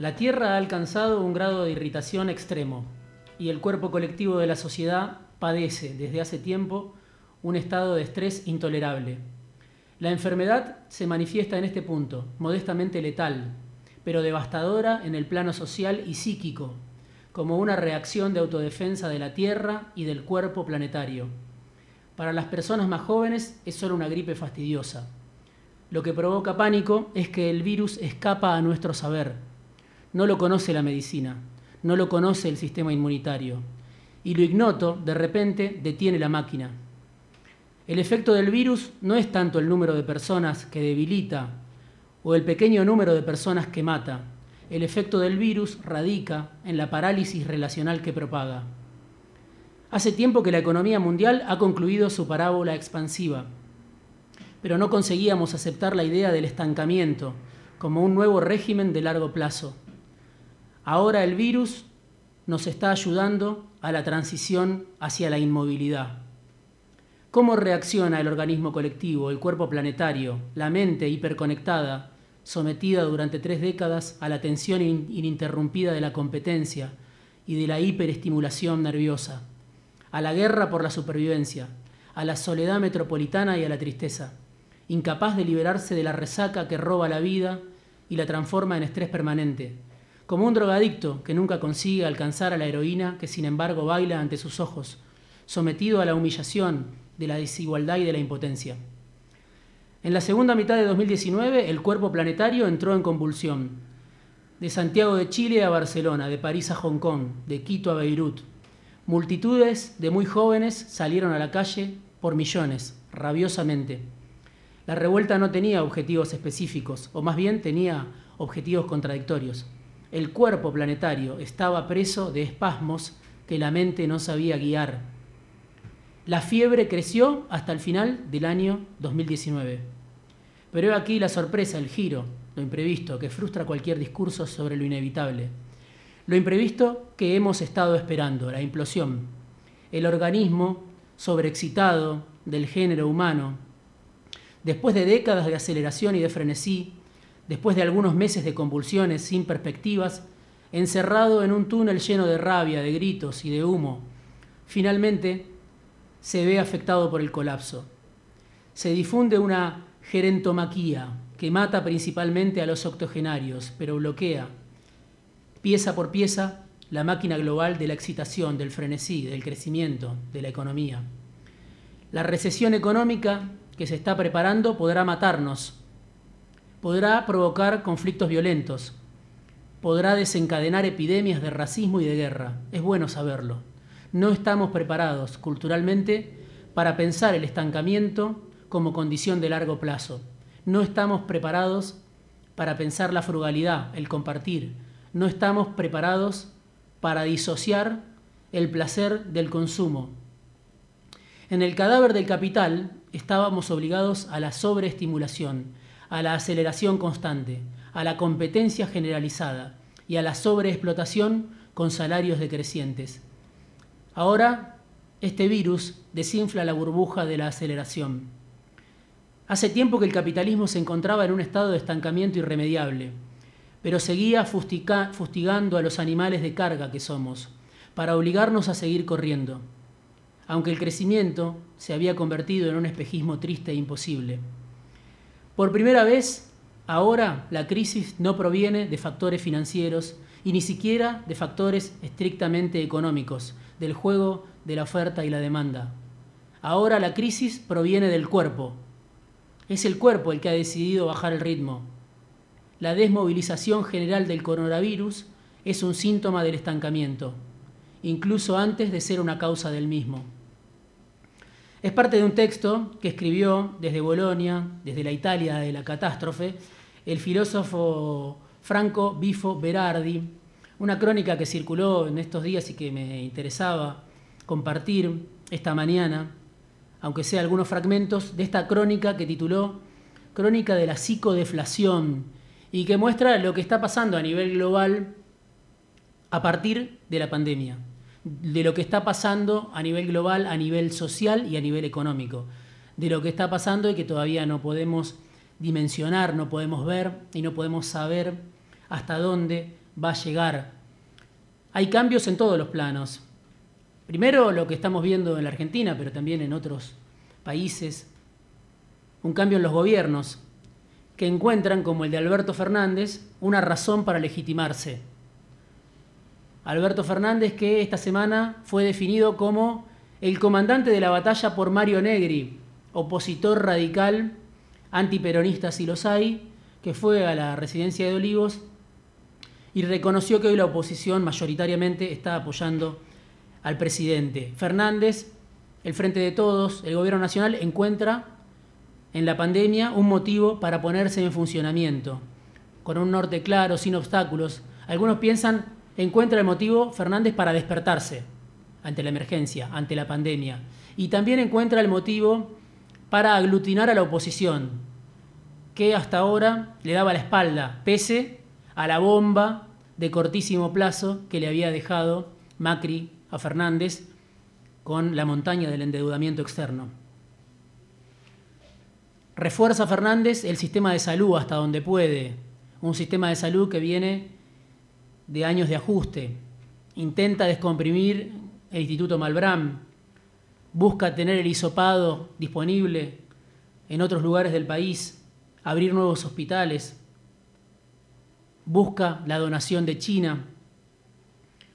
La Tierra ha alcanzado un grado de irritación extremo y el cuerpo colectivo de la sociedad padece desde hace tiempo un estado de estrés intolerable. La enfermedad se manifiesta en este punto, modestamente letal, pero devastadora en el plano social y psíquico, como una reacción de autodefensa de la Tierra y del cuerpo planetario. Para las personas más jóvenes es solo una gripe fastidiosa. Lo que provoca pánico es que el virus escapa a nuestro saber no lo conoce la medicina, no lo conoce el sistema inmunitario. Y lo ignoto, de repente, detiene la máquina. El efecto del virus no es tanto el número de personas que debilita o el pequeño número de personas que mata. El efecto del virus radica en la parálisis relacional que propaga. Hace tiempo que la economía mundial ha concluido su parábola expansiva, pero no conseguíamos aceptar la idea del estancamiento como un nuevo régimen de largo plazo. Ahora el virus nos está ayudando a la transición hacia la inmovilidad. ¿Cómo reacciona el organismo colectivo, el cuerpo planetario, la mente hiperconectada, sometida durante tres décadas a la tensión ininterrumpida de la competencia y de la hiperestimulación nerviosa, a la guerra por la supervivencia, a la soledad metropolitana y a la tristeza, incapaz de liberarse de la resaca que roba la vida y la transforma en estrés permanente? Como un drogadicto que nunca consigue alcanzar a la heroína que sin embargo baila ante sus ojos, sometido a la humillación de la desigualdad y de la impotencia. En la segunda mitad de 2019 el cuerpo planetario entró en convulsión. De Santiago de Chile a Barcelona, de París a Hong Kong, de Quito a Beirut. Multitudes de muy jóvenes salieron a la calle por millones, rabiosamente. La revuelta no tenía objetivos específicos, o más bien tenía objetivos contradictorios. El cuerpo planetario estaba preso de espasmos que la mente no sabía guiar. La fiebre creció hasta el final del año 2019. Pero he aquí la sorpresa, el giro, lo imprevisto, que frustra cualquier discurso sobre lo inevitable. Lo imprevisto que hemos estado esperando, la implosión. El organismo sobreexcitado del género humano, después de décadas de aceleración y de frenesí, después de algunos meses de convulsiones sin perspectivas, encerrado en un túnel lleno de rabia, de gritos y de humo, finalmente se ve afectado por el colapso. Se difunde una gerentomaquía que mata principalmente a los octogenarios, pero bloquea, pieza por pieza, la máquina global de la excitación, del frenesí, del crecimiento, de la economía. La recesión económica que se está preparando podrá matarnos podrá provocar conflictos violentos, podrá desencadenar epidemias de racismo y de guerra. Es bueno saberlo. No estamos preparados culturalmente para pensar el estancamiento como condición de largo plazo. No estamos preparados para pensar la frugalidad, el compartir. No estamos preparados para disociar el placer del consumo. En el cadáver del capital estábamos obligados a la sobreestimulación, a la aceleración constante, a la competencia generalizada y a la sobreexplotación con salarios decrecientes. Ahora, este virus desinfla la burbuja de la aceleración. Hace tiempo que el capitalismo se encontraba en un estado de estancamiento irremediable, pero seguía fustigando a los animales de carga que somos, para obligarnos a seguir corriendo, aunque el crecimiento se había convertido en un espejismo triste e imposible. Por primera vez, ahora la crisis no proviene de factores financieros y ni siquiera de factores estrictamente económicos, del juego de la oferta y la demanda. Ahora la crisis proviene del cuerpo. Es el cuerpo el que ha decidido bajar el ritmo. La desmovilización general del coronavirus es un síntoma del estancamiento, incluso antes de ser una causa del mismo. Es parte de un texto que escribió desde Bolonia, desde la Italia de la catástrofe, el filósofo Franco Bifo Berardi, una crónica que circuló en estos días y que me interesaba compartir esta mañana, aunque sea algunos fragmentos, de esta crónica que tituló Crónica de la psicodeflación y que muestra lo que está pasando a nivel global a partir de la pandemia de lo que está pasando a nivel global, a nivel social y a nivel económico, de lo que está pasando y que todavía no podemos dimensionar, no podemos ver y no podemos saber hasta dónde va a llegar. Hay cambios en todos los planos. Primero lo que estamos viendo en la Argentina, pero también en otros países, un cambio en los gobiernos, que encuentran, como el de Alberto Fernández, una razón para legitimarse. Alberto Fernández que esta semana fue definido como el comandante de la batalla por Mario Negri, opositor radical, antiperonista si los hay, que fue a la residencia de Olivos y reconoció que hoy la oposición mayoritariamente está apoyando al presidente. Fernández, el Frente de Todos, el Gobierno Nacional, encuentra en la pandemia un motivo para ponerse en funcionamiento, con un norte claro, sin obstáculos. Algunos piensan, encuentra el motivo Fernández para despertarse ante la emergencia, ante la pandemia. Y también encuentra el motivo para aglutinar a la oposición, que hasta ahora le daba la espalda, pese a la bomba de cortísimo plazo que le había dejado Macri a Fernández con la montaña del endeudamiento externo. Refuerza Fernández el sistema de salud hasta donde puede, un sistema de salud que viene de años de ajuste. Intenta descomprimir el Instituto Malbrán, busca tener el hisopado disponible en otros lugares del país, abrir nuevos hospitales, busca la donación de China,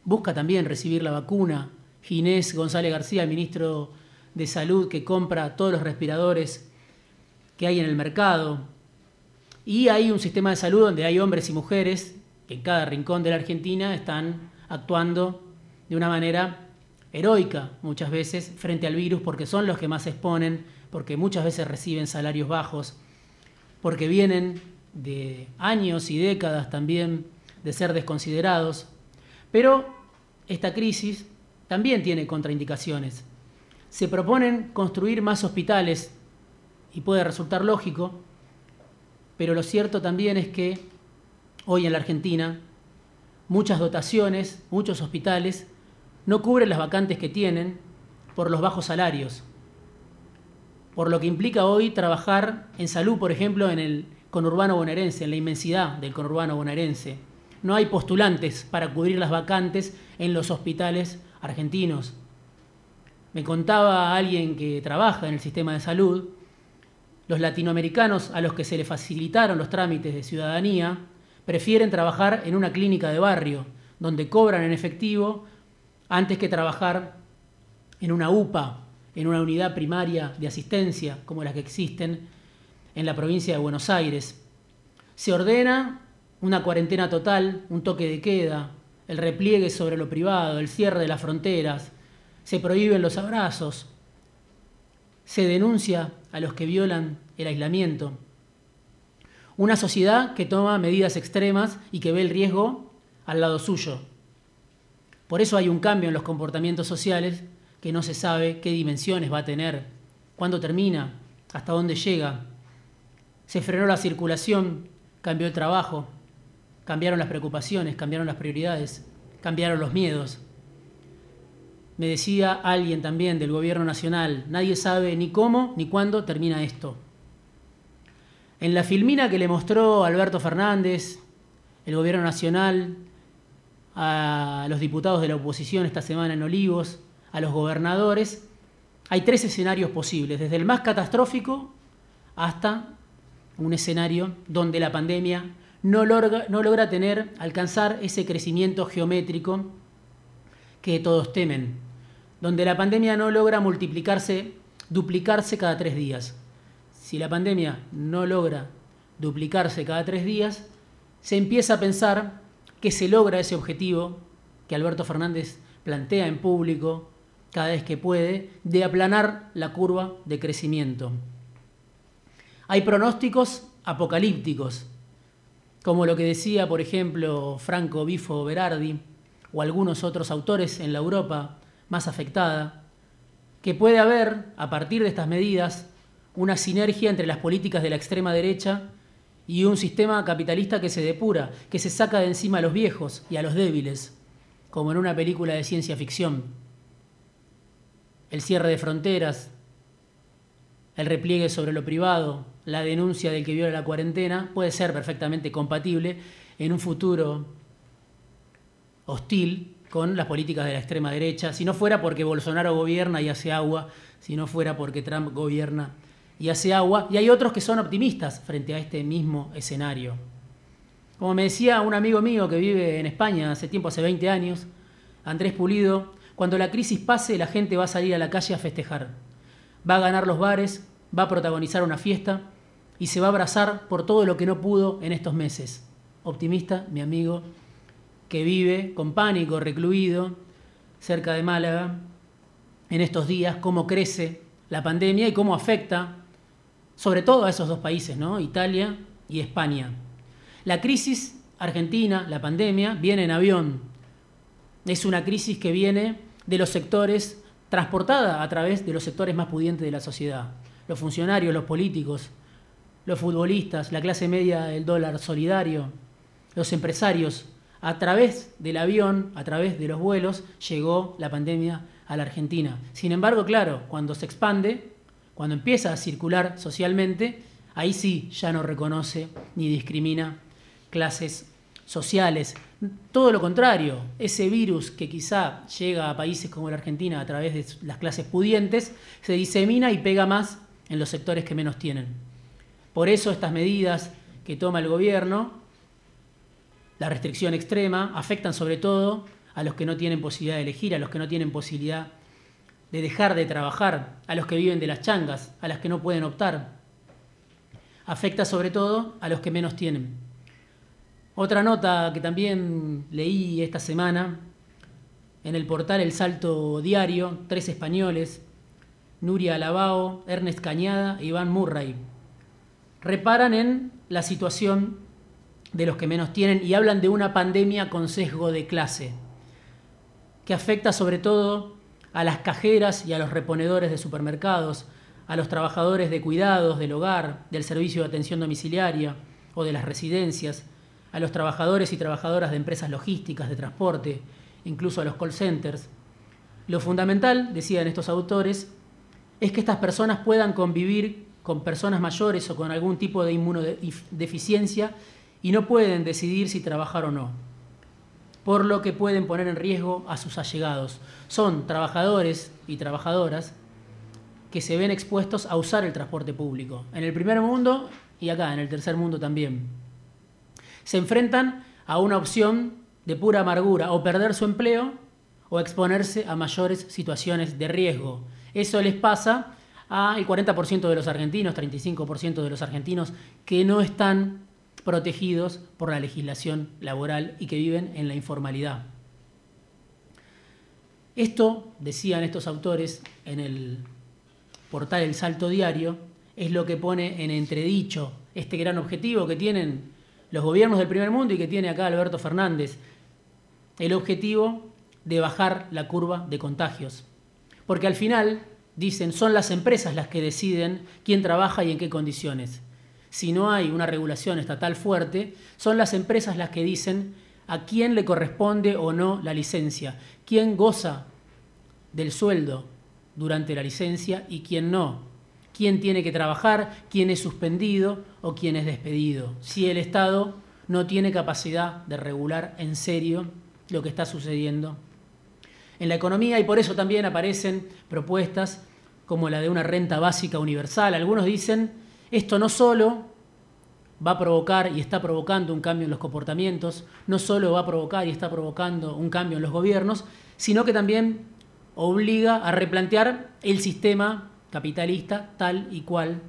busca también recibir la vacuna. Ginés González García, ministro de Salud, que compra todos los respiradores que hay en el mercado. Y hay un sistema de salud donde hay hombres y mujeres que en cada rincón de la Argentina están actuando de una manera heroica muchas veces frente al virus porque son los que más se exponen, porque muchas veces reciben salarios bajos, porque vienen de años y décadas también de ser desconsiderados. Pero esta crisis también tiene contraindicaciones. Se proponen construir más hospitales y puede resultar lógico, pero lo cierto también es que hoy en la Argentina muchas dotaciones, muchos hospitales no cubren las vacantes que tienen por los bajos salarios, por lo que implica hoy trabajar en salud, por ejemplo, en el conurbano bonaerense, en la inmensidad del conurbano bonaerense. No hay postulantes para cubrir las vacantes en los hospitales argentinos. Me contaba alguien que trabaja en el sistema de salud, los latinoamericanos a los que se les facilitaron los trámites de ciudadanía prefieren trabajar en una clínica de barrio, donde cobran en efectivo antes que trabajar en una UPA, en una unidad primaria de asistencia como las que existen en la provincia de Buenos Aires. Se ordena una cuarentena total, un toque de queda, el repliegue sobre lo privado, el cierre de las fronteras, se prohíben los abrazos, se denuncia a los que violan el aislamiento. Una sociedad que toma medidas extremas y que ve el riesgo al lado suyo. Por eso hay un cambio en los comportamientos sociales que no se sabe qué dimensiones va a tener, cuándo termina, hasta dónde llega. Se frenó la circulación, cambió el trabajo, cambiaron las preocupaciones, cambiaron las prioridades, cambiaron los miedos. Me decía alguien también del gobierno nacional, nadie sabe ni cómo ni cuándo termina esto. En la filmina que le mostró Alberto Fernández, el gobierno nacional, a los diputados de la oposición esta semana en Olivos, a los gobernadores, hay tres escenarios posibles, desde el más catastrófico hasta un escenario donde la pandemia no logra, no logra tener, alcanzar ese crecimiento geométrico que todos temen, donde la pandemia no logra multiplicarse, duplicarse cada tres días. Si la pandemia no logra duplicarse cada tres días, se empieza a pensar que se logra ese objetivo que Alberto Fernández plantea en público cada vez que puede, de aplanar la curva de crecimiento. Hay pronósticos apocalípticos, como lo que decía, por ejemplo, Franco Bifo Berardi o algunos otros autores en la Europa más afectada, que puede haber, a partir de estas medidas, una sinergia entre las políticas de la extrema derecha y un sistema capitalista que se depura, que se saca de encima a los viejos y a los débiles, como en una película de ciencia ficción. El cierre de fronteras, el repliegue sobre lo privado, la denuncia del que viola la cuarentena, puede ser perfectamente compatible en un futuro hostil con las políticas de la extrema derecha, si no fuera porque Bolsonaro gobierna y hace agua, si no fuera porque Trump gobierna y hace agua, y hay otros que son optimistas frente a este mismo escenario. Como me decía un amigo mío que vive en España hace tiempo, hace 20 años, Andrés Pulido, cuando la crisis pase la gente va a salir a la calle a festejar, va a ganar los bares, va a protagonizar una fiesta y se va a abrazar por todo lo que no pudo en estos meses. Optimista, mi amigo, que vive con pánico, recluido, cerca de Málaga, en estos días, cómo crece la pandemia y cómo afecta sobre todo a esos dos países, ¿no? Italia y España. La crisis argentina, la pandemia, viene en avión. Es una crisis que viene de los sectores, transportada a través de los sectores más pudientes de la sociedad. Los funcionarios, los políticos, los futbolistas, la clase media del dólar solidario, los empresarios. A través del avión, a través de los vuelos, llegó la pandemia a la Argentina. Sin embargo, claro, cuando se expande, cuando empieza a circular socialmente, ahí sí ya no reconoce ni discrimina clases sociales. Todo lo contrario, ese virus que quizá llega a países como la Argentina a través de las clases pudientes, se disemina y pega más en los sectores que menos tienen. Por eso estas medidas que toma el gobierno, la restricción extrema, afectan sobre todo a los que no tienen posibilidad de elegir, a los que no tienen posibilidad de dejar de trabajar, a los que viven de las changas, a las que no pueden optar. Afecta sobre todo a los que menos tienen. Otra nota que también leí esta semana en el portal El Salto Diario, tres españoles, Nuria Alabao, Ernest Cañada e Iván Murray reparan en la situación de los que menos tienen y hablan de una pandemia con sesgo de clase, que afecta sobre todo a las cajeras y a los reponedores de supermercados, a los trabajadores de cuidados del hogar, del servicio de atención domiciliaria o de las residencias, a los trabajadores y trabajadoras de empresas logísticas, de transporte, incluso a los call centers. Lo fundamental, decían estos autores, es que estas personas puedan convivir con personas mayores o con algún tipo de inmunodeficiencia y no pueden decidir si trabajar o no, por lo que pueden poner en riesgo a sus allegados. Son trabajadores y trabajadoras que se ven expuestos a usar el transporte público, en el primer mundo y acá, en el tercer mundo también. Se enfrentan a una opción de pura amargura, o perder su empleo o exponerse a mayores situaciones de riesgo. Eso les pasa al 40% de los argentinos, 35% de los argentinos que no están protegidos por la legislación laboral y que viven en la informalidad. Esto, decían estos autores en el portal El Salto Diario, es lo que pone en entredicho este gran objetivo que tienen los gobiernos del primer mundo y que tiene acá Alberto Fernández, el objetivo de bajar la curva de contagios. Porque al final dicen, son las empresas las que deciden quién trabaja y en qué condiciones. Si no hay una regulación estatal fuerte, son las empresas las que dicen a quién le corresponde o no la licencia, quién goza del sueldo durante la licencia y quién no, quién tiene que trabajar, quién es suspendido o quién es despedido, si el Estado no tiene capacidad de regular en serio lo que está sucediendo en la economía y por eso también aparecen propuestas como la de una renta básica universal. Algunos dicen, esto no solo va a provocar y está provocando un cambio en los comportamientos, no solo va a provocar y está provocando un cambio en los gobiernos, sino que también obliga a replantear el sistema capitalista tal y cual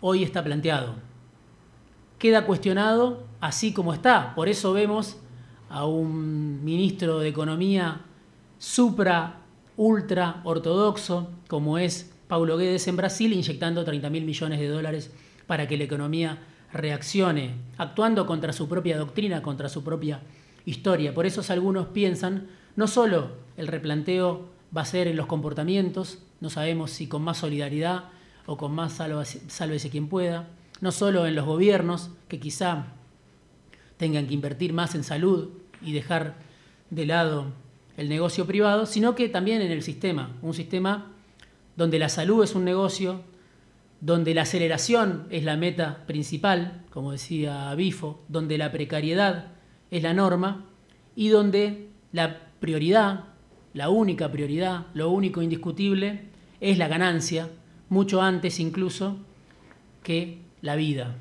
hoy está planteado. Queda cuestionado así como está, por eso vemos a un ministro de Economía supra, ultra ortodoxo, como es Paulo Guedes en Brasil, inyectando 30 mil millones de dólares para que la economía reaccione, actuando contra su propia doctrina, contra su propia historia. Por eso algunos piensan, no solo el replanteo va a ser en los comportamientos, no sabemos si con más solidaridad o con más sálvese quien pueda, no solo en los gobiernos, que quizá tengan que invertir más en salud y dejar de lado el negocio privado, sino que también en el sistema, un sistema donde la salud es un negocio, donde la aceleración es la meta principal, como decía Bifo, donde la precariedad es la norma y donde la prioridad, la única prioridad, lo único indiscutible, es la ganancia, mucho antes incluso que la vida.